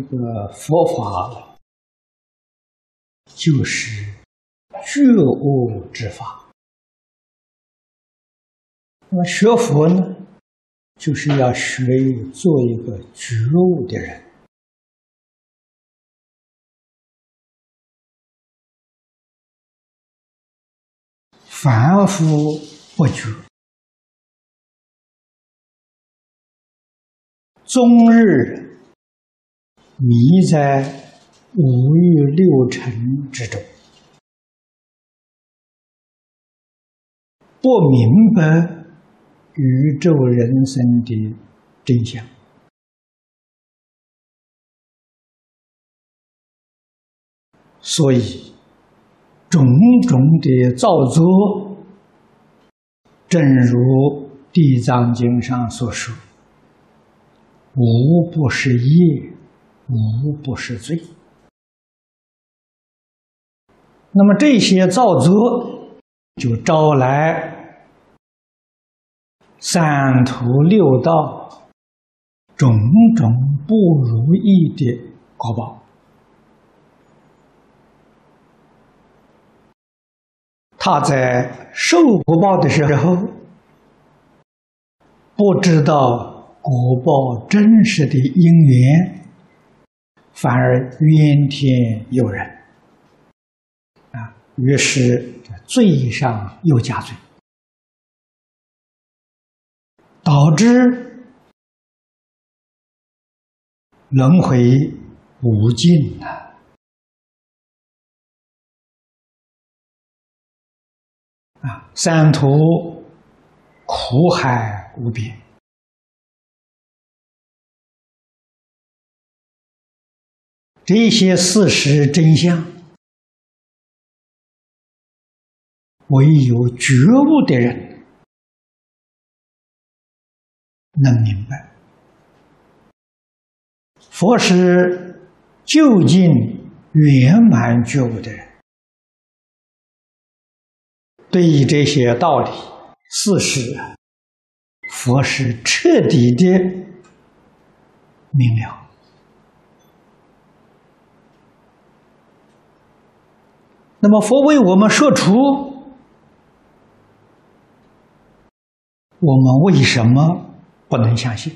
这个佛法就是觉悟之法。那么学佛呢，就是要学做一个觉悟的人。凡夫不觉，终日。迷在五欲六尘之中，不明白宇宙人生的真相，所以种种的造作，正如《地藏经》上所说：“无不是业。”无不是罪。那么这些造作，就招来三途六道种种不如意的果报。他在受果报的时候，不知道果报真实的因缘。反而怨天尤人，啊，于是罪上又加罪，导致轮回无尽呐！啊，三途苦海无边。这些事实真相，唯有觉悟的人能明白。佛是究竟圆满觉悟的人，对于这些道理、事实，佛是彻底的明了。那么佛为我们说出，我们为什么不能相信？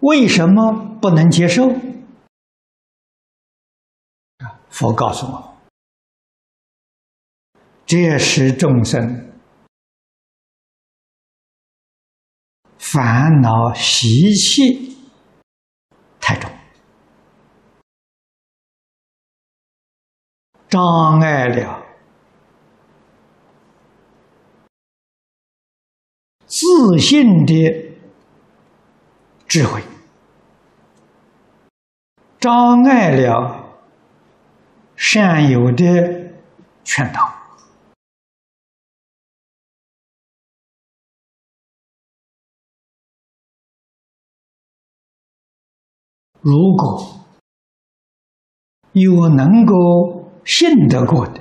为什么不能接受？佛告诉我，这是众生烦恼习气太重。障碍了自信的智慧，障碍了善友的劝导。如果有能够。信得过的，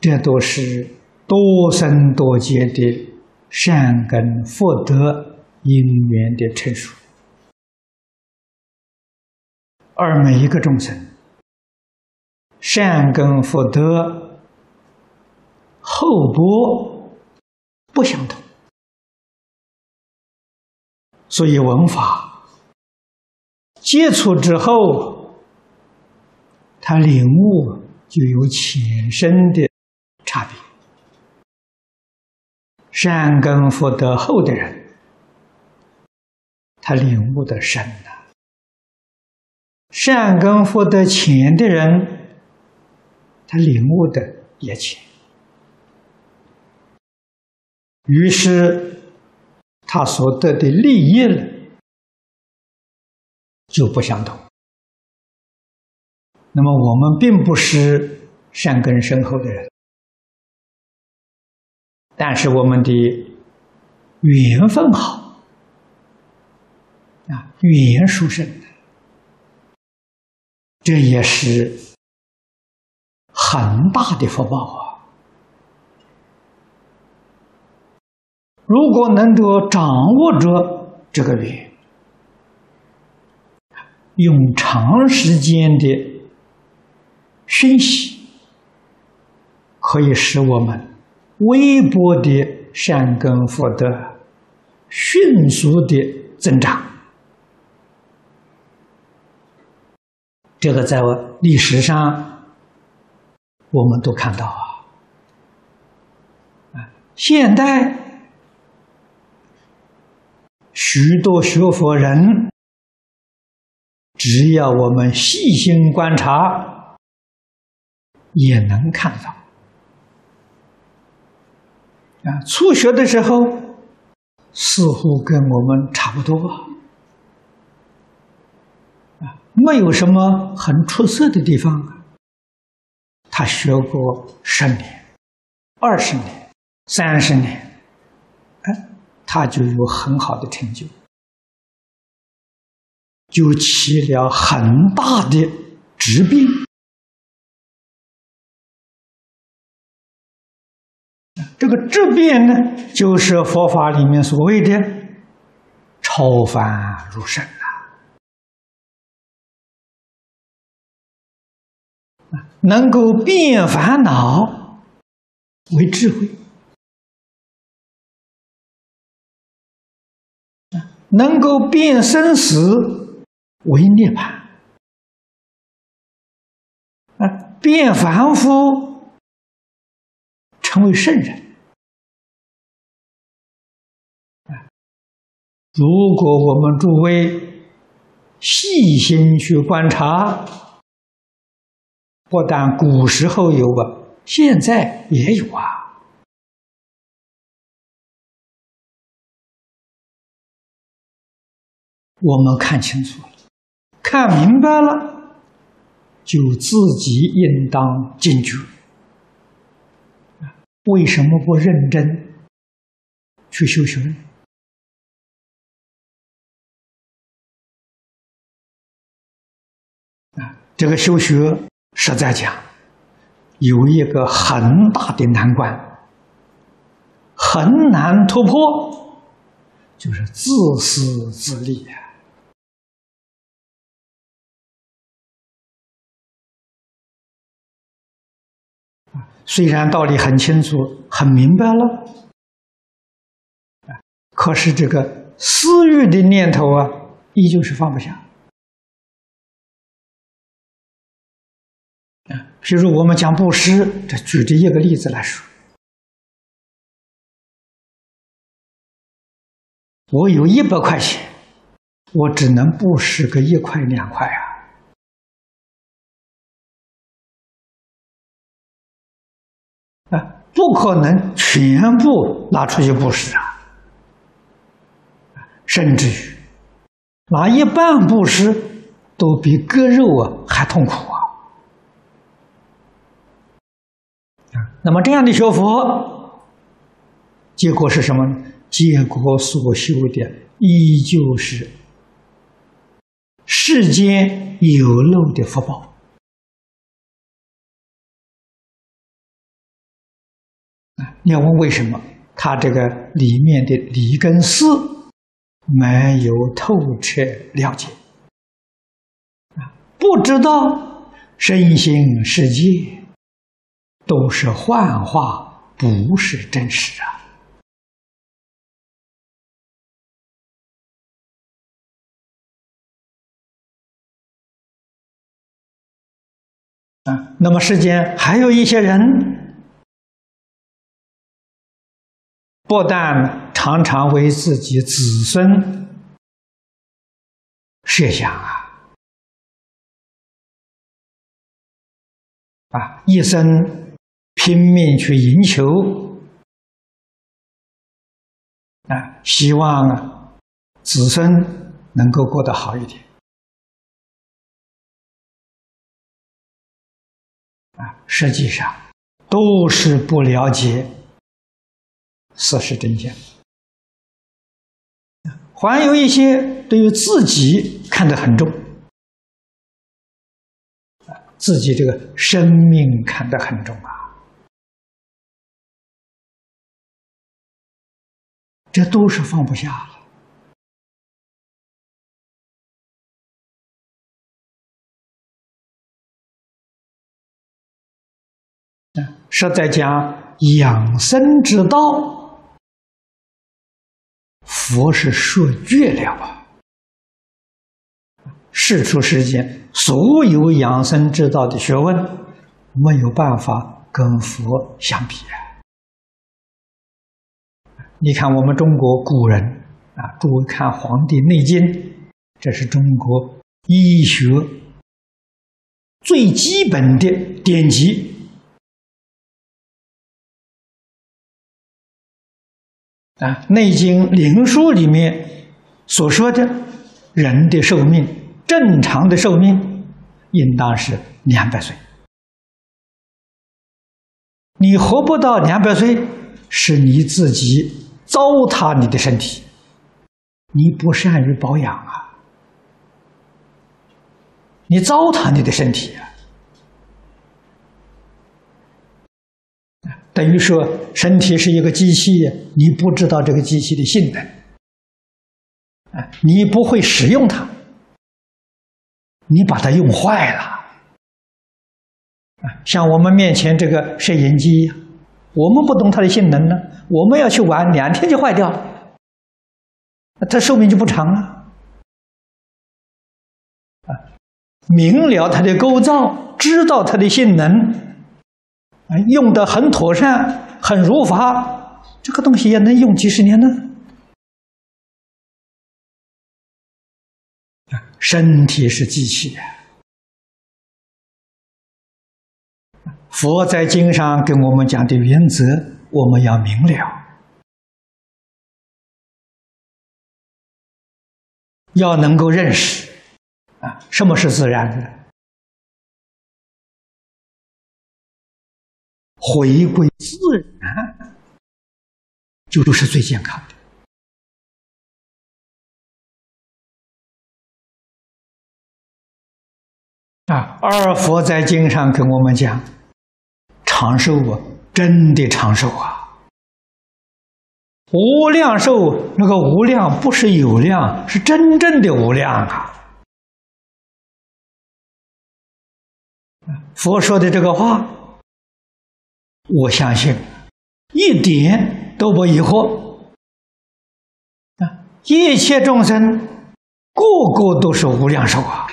这都是多生多劫的善根福德因缘的成熟，而每一个众生善根福德厚薄不相同，所以文法接触之后。他领悟就有浅深的差别。善根福德厚的人，他领悟的深呐；善根福德浅的人，他领悟的也浅。于是，他所得的利益呢就不相同。那么我们并不是善根深厚的人，但是我们的缘分好啊，缘殊胜，这也是很大的福报啊！如果能够掌握着这个缘，用长时间的讯息，可以使我们微薄的善根福德迅速的增长。这个在历史上我们都看到啊，啊，现代。许多学佛人，只要我们细心观察，也能看到。啊，初学的时候，似乎跟我们差不多，啊，没有什么很出色的地方。他学过十年、二十年、三十年。哎他就有很好的成就，就起了很大的疾病。这个质变呢，就是佛法里面所谓的超凡入圣啊，能够变烦恼为智慧。能够变生死为涅槃，啊，变凡夫成为圣人。如果我们诸位细心去观察，不但古时候有吧，现在也有啊。我们看清楚了，看明白了，就自己应当警觉。为什么不认真去修学呢？啊，这个修学实在讲，有一个很大的难关，很难突破，就是自私自利呀。虽然道理很清楚、很明白了，可是这个私欲的念头啊，依旧是放不下。啊，譬如我们讲布施，这举着一个例子来说，我有一百块钱，我只能布施个一块两块啊。不可能全部拿出去布施啊！甚至于拿一半布施，都比割肉啊还痛苦啊！那么这样的学佛，结果是什么呢？结果所修的依旧是世间有漏的福报。你要问为什么？他这个里面的理根事没有透彻了解啊，不知道身心世界都是幻化，不是真实啊！啊，那么世间还有一些人。不但常常为自己子孙设想啊，啊，一生拼命去赢球啊，希望啊，子孙能够过得好一点啊，实际上都是不了解。事实真相。还有一些对于自己看得很重自己这个生命看得很重啊。这都是放不下了。是在讲养生之道佛是说绝了啊！世出世间所有养生之道的学问，没有办法跟佛相比啊！你看我们中国古人啊，诸位看《黄帝内经》，这是中国医学最基本的典籍。啊，《内经》灵书里面所说的，人的寿命正常的寿命应当是两百岁。你活不到两百岁，是你自己糟蹋你的身体，你不善于保养啊，你糟蹋你的身体。等于说，身体是一个机器，你不知道这个机器的性能，啊，你不会使用它，你把它用坏了，啊，像我们面前这个摄影机，我们不懂它的性能呢，我们要去玩，两天就坏掉了，它寿命就不长了，啊，明了它的构造，知道它的性能。用的很妥善，很如法，这个东西也能用几十年呢。身体是机器。佛在经上跟我们讲的原则，我们要明了，要能够认识。啊，什么是自然的？回归自然，就是最健康的啊！二佛在经上跟我们讲，长寿啊，真的长寿啊！无量寿，那个无量不是有量，是真正的无量啊！佛说的这个话。我相信，一点都不疑惑啊！一切众生个个都是无量寿啊！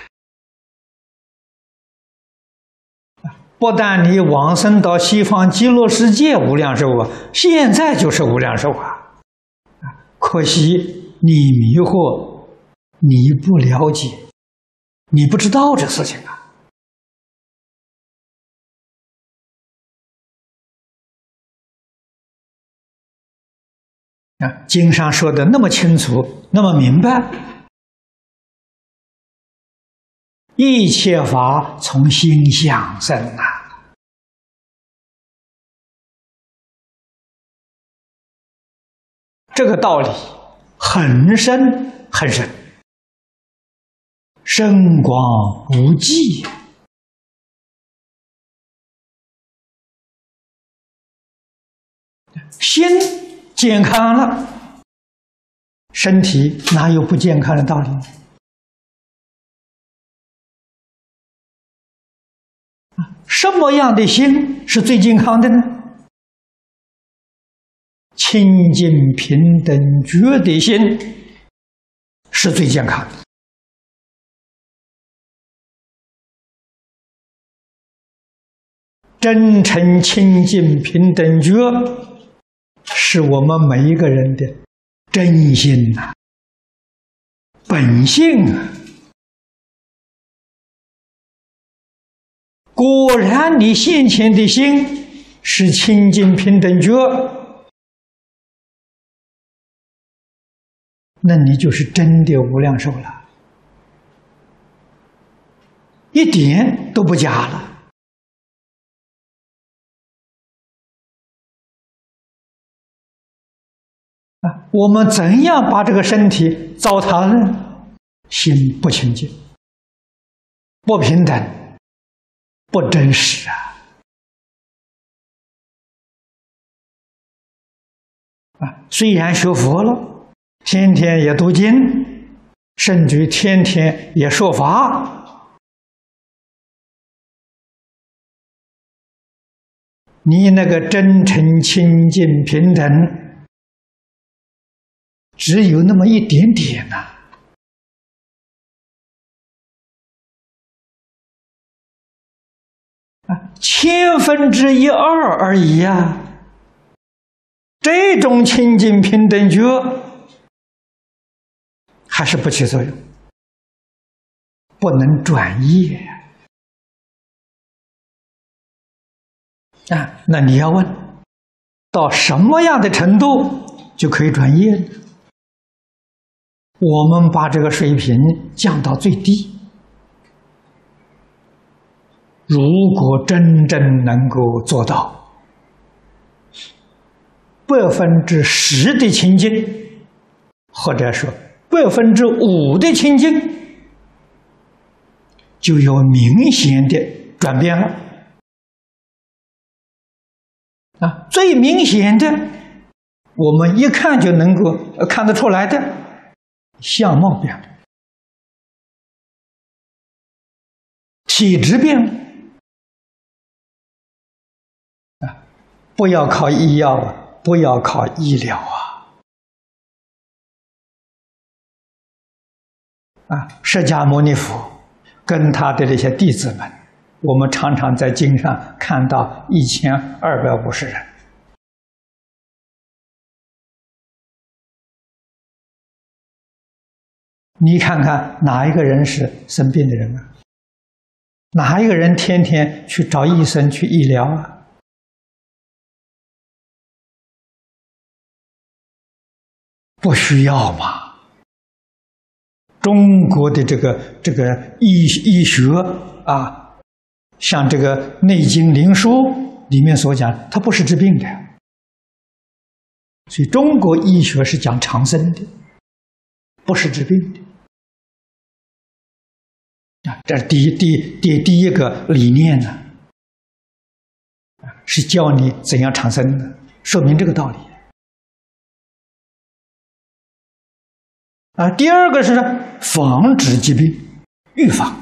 不但你往生到西方极乐世界无量寿啊，现在就是无量寿啊！可惜你迷惑，你不了解，你不知道这事情啊！啊，经上说的那么清楚，那么明白，一切法从心想生啊，这个道理很深很深，深广无际，心。健康了，身体哪有不健康的道理？什么样的心是最健康的呢？清净平等觉的心是最健康的，真诚清净平等觉。是我们每一个人的真心呐，本性啊！果然，你现前的心是清净平等觉，那你就是真的无量寿了，一点都不假了。我们怎样把这个身体糟蹋呢？心不清净，不平等，不真实啊！啊，虽然学佛了，天天也读经，甚至天天也说法，你那个真诚、清净、平等，只有那么一点点呐，啊，千分之一二而已呀。这种清净平等觉还是不起作用，不能转业啊！那你要问，到什么样的程度就可以转业呢？我们把这个水平降到最低。如果真正能够做到。百分之十的清净，或者说百分之五的清净，就有明显的转变了。啊，最明显的，我们一看就能够看得出来的，相貌变了，体质变了。啊，不要靠医药啊。不要靠医疗啊！啊，释迦牟尼佛跟他的那些弟子们，我们常常在经上看到一千二百五十人。你看看哪一个人是生病的人啊？哪一个人天天去找医生去医疗啊？不需要嘛？中国的这个这个医医学啊，像这个《内经灵书》里面所讲，它不是治病的，所以中国医学是讲长生的，不是治病的。这是第一第第第一个理念呢，是教你怎样长生的，说明这个道理。啊，第二个是呢防止疾病，预防。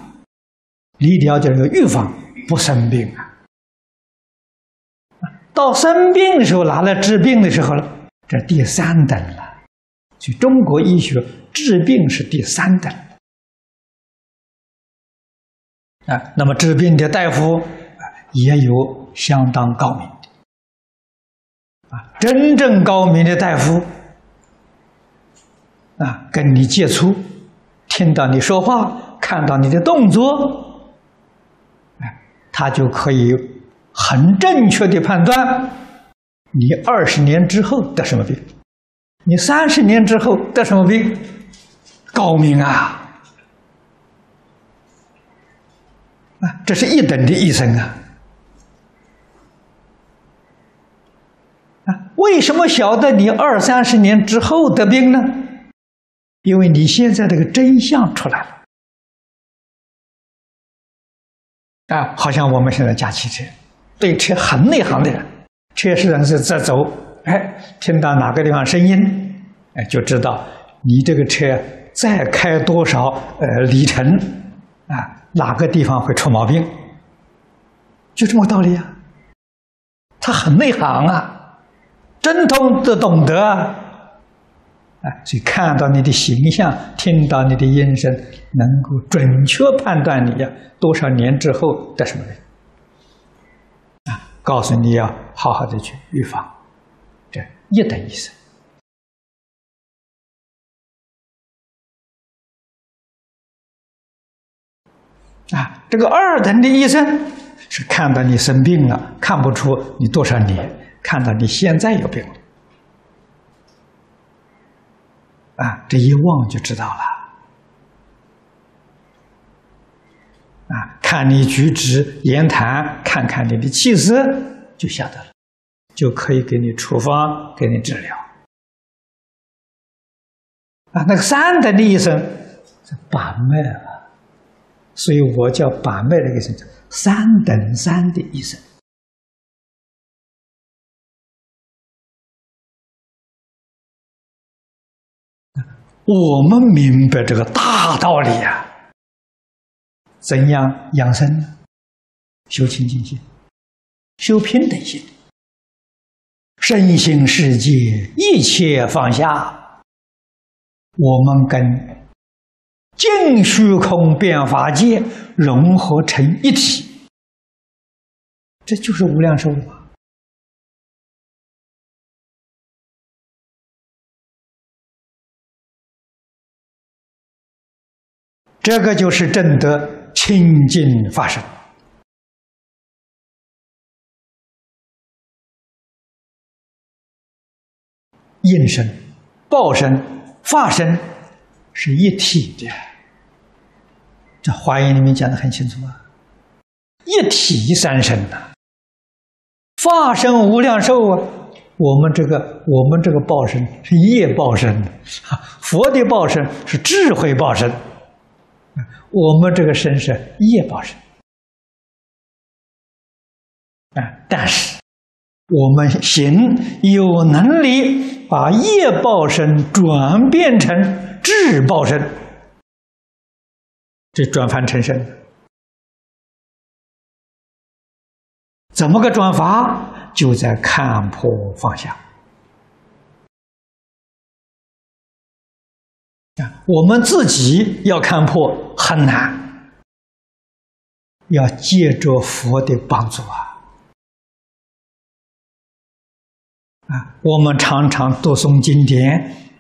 你一定要叫这个预防，不生病啊。到生病的时候，拿来治病的时候了，这第三等了。所以中国医学治病是第三等。啊，那么治病的大夫也有相当高明的。啊，真正高明的大夫。啊，跟你接触，听到你说话，看到你的动作，哎，他就可以很正确的判断你二十年之后得什么病，你三十年之后得什么病，高明啊！啊，这是一等的医生啊！啊，为什么晓得你二三十年之后得病呢？因为你现在这个真相出来了啊，好像我们现在驾汽车，对车很内行的人，车是人是在走，哎，听到哪个地方声音，哎，就知道你这个车再开多少呃里程啊，哪个地方会出毛病，就这么个道理啊。他很内行啊，真通的懂得。啊，所以看到你的形象，听到你的音声，能够准确判断你呀多少年之后得什么病啊，告诉你要好好的去预防，这一等医生啊，这个二等的医生是看到你生病了，看不出你多少年，看到你现在有病了。啊，这一望就知道了。啊，看你举止言谈，看看你的气色，就晓得了，就可以给你处方，给你治疗。啊，那个三等的医生是把脉了，所以我叫把脉的医生，三等三的医生。我们明白这个大道理呀，怎样养生呢？修清净心，修平等心，身心世界一切放下，我们跟净虚空变法界融合成一体，这就是无量寿嘛。这个就是正得清净法身。应身、报身、法身是一体的，这华严里面讲的很清楚啊，一体三身呐，法身无量寿啊，我们这个我们这个报身是业报身，佛的报身是智慧报身，我们这个身是业报身，啊，但是我们行有能力。把业报身转变成智报身，这转凡成圣，怎么个转法？就在看破放下！我们自己要看破很难，要借着佛的帮助啊。啊，我们常常读诵经典，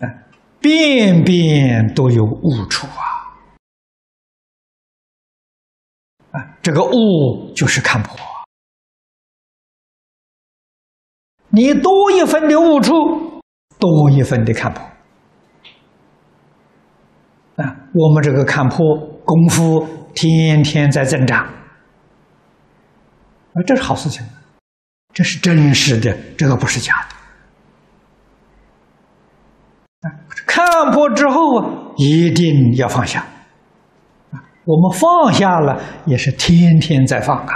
啊，遍遍都有悟处啊，啊，这个悟就是看破。你多一分的悟处，多一分的看破。啊，我们这个看破功夫天天在增长，啊，这是好事情。这是真实的，这个不是假的。看破之后啊，一定要放下。我们放下了，也是天天在放啊。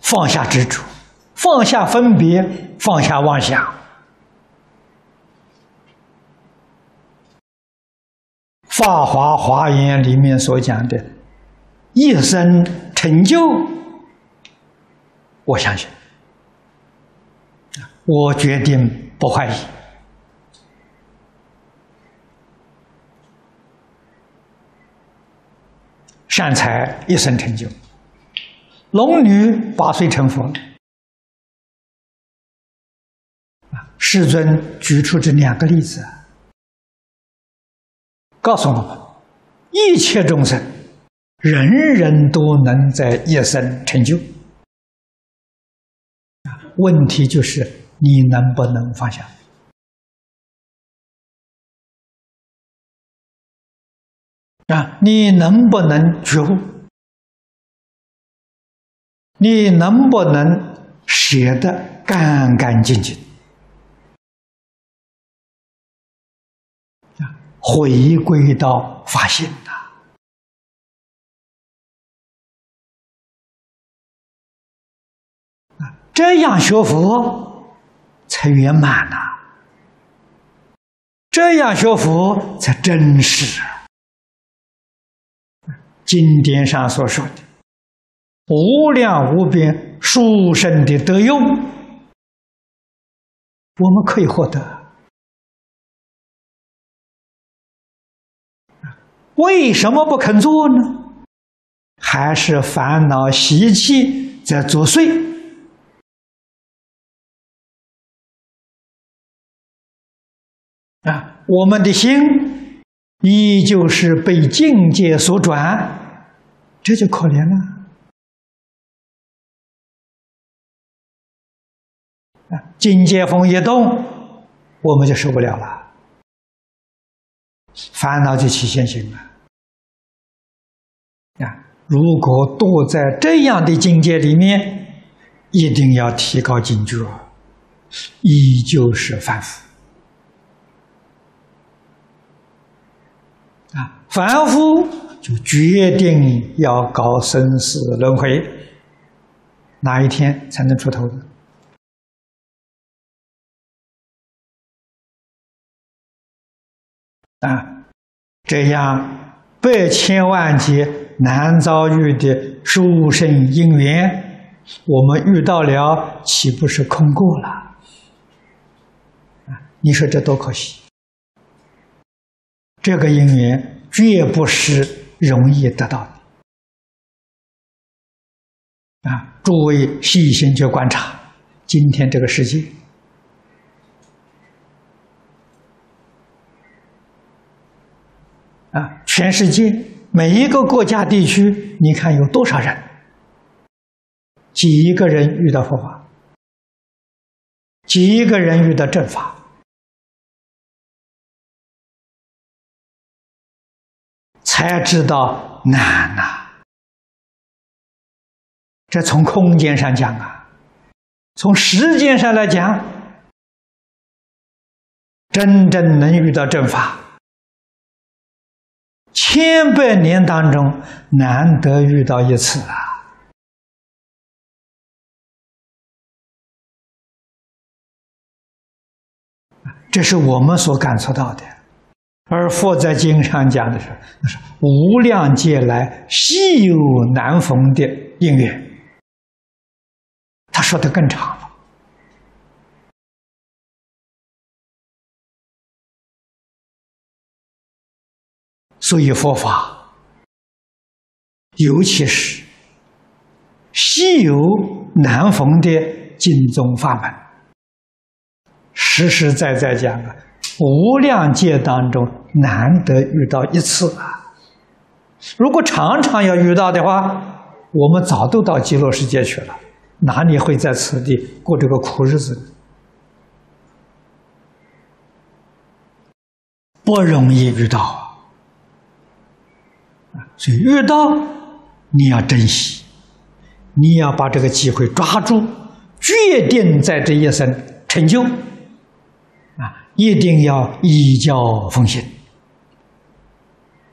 放下执着，放下分别，放下妄想。《法华华严》里面所讲的一生成就，我相信，我决定不怀疑。善财一生成就，龙女八岁成佛。世尊举出这两个例子。告诉我们，一切众生，人人都能在一生成就。问题就是你能不能放下？啊，你能不能觉悟？你能不能写得干干净净？啊回归到发心这样学佛才圆满呐，这样学佛才真实。经典上所说的无量无边殊胜的德用，我们可以获得。为什么不肯做呢？还是烦恼习气在作祟我们的心依旧是被境界所转，这就可怜了！境界风一动，我们就受不了了，烦恼就起现行了。啊！如果堕在这样的境界里面，一定要提高警觉，依旧是反复。啊，凡夫就决定要搞生死轮回，哪一天才能出头呢？啊，这样百千万劫难遭遇的殊胜因缘，我们遇到了，岂不是空过了？啊，你说这多可惜！这个因缘绝不是容易得到的。啊，诸位细心去观察，今天这个世界。啊，全世界每一个国家地区，你看有多少人？几个人遇到佛法？几个人遇到正法？才知道难呐！这从空间上讲啊，从时间上来讲，真正能遇到正法。千百年当中难得遇到一次啊！这是我们所感受到的。而佛在经上讲的是，那是无量劫来稀有难逢的因缘。他说的更长了。所以佛法，尤其是稀有难逢的经宗法门，实实在在讲啊，无量劫当中难得遇到一次啊！如果常常要遇到的话，我们早都到极乐世界去了，哪里会在此地过这个苦日子？不容易遇到啊。所以遇到你要珍惜，你要把这个机会抓住，决定在这一生成就，一定要依教奉行，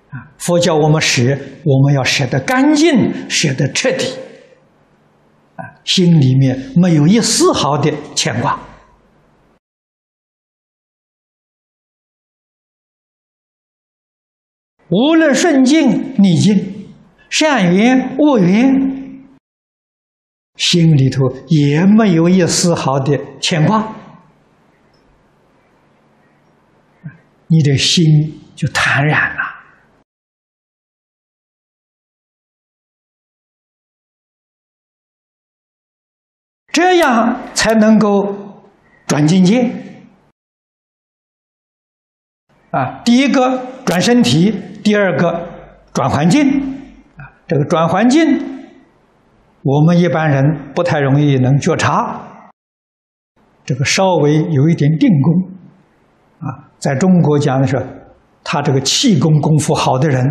啊，佛教我们舍，我们要舍得干净，舍得彻底，啊，心里面没有一丝毫的牵挂。无论顺境逆境，善缘恶缘，心里头也没有一丝毫的牵挂，你的心就坦然了，这样才能够转境界啊！第一个转身体。第二个转环境啊，这个转环境，我们一般人不太容易能觉察。这个稍微有一点定功啊，在中国讲的是，他这个气功功夫好的人，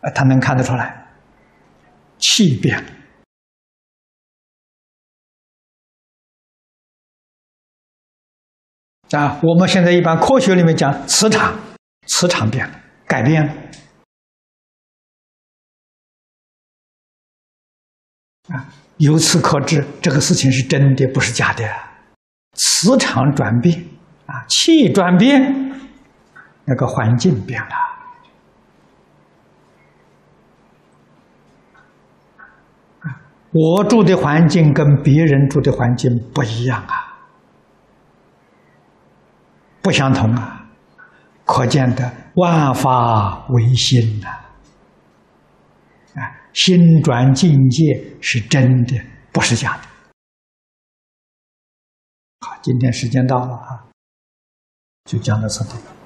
啊，他能看得出来，气变啊。我们现在一般科学里面讲磁场，磁场变了。改变了啊！由此可知，这个事情是真的，不是假的。磁场转变啊，气转变，那个环境变了。我住的环境跟别人住的环境不一样啊，不相同啊。可见的万法唯心呐，啊，心转境界是真的，不是假的。好，今天时间到了啊，就讲到这里。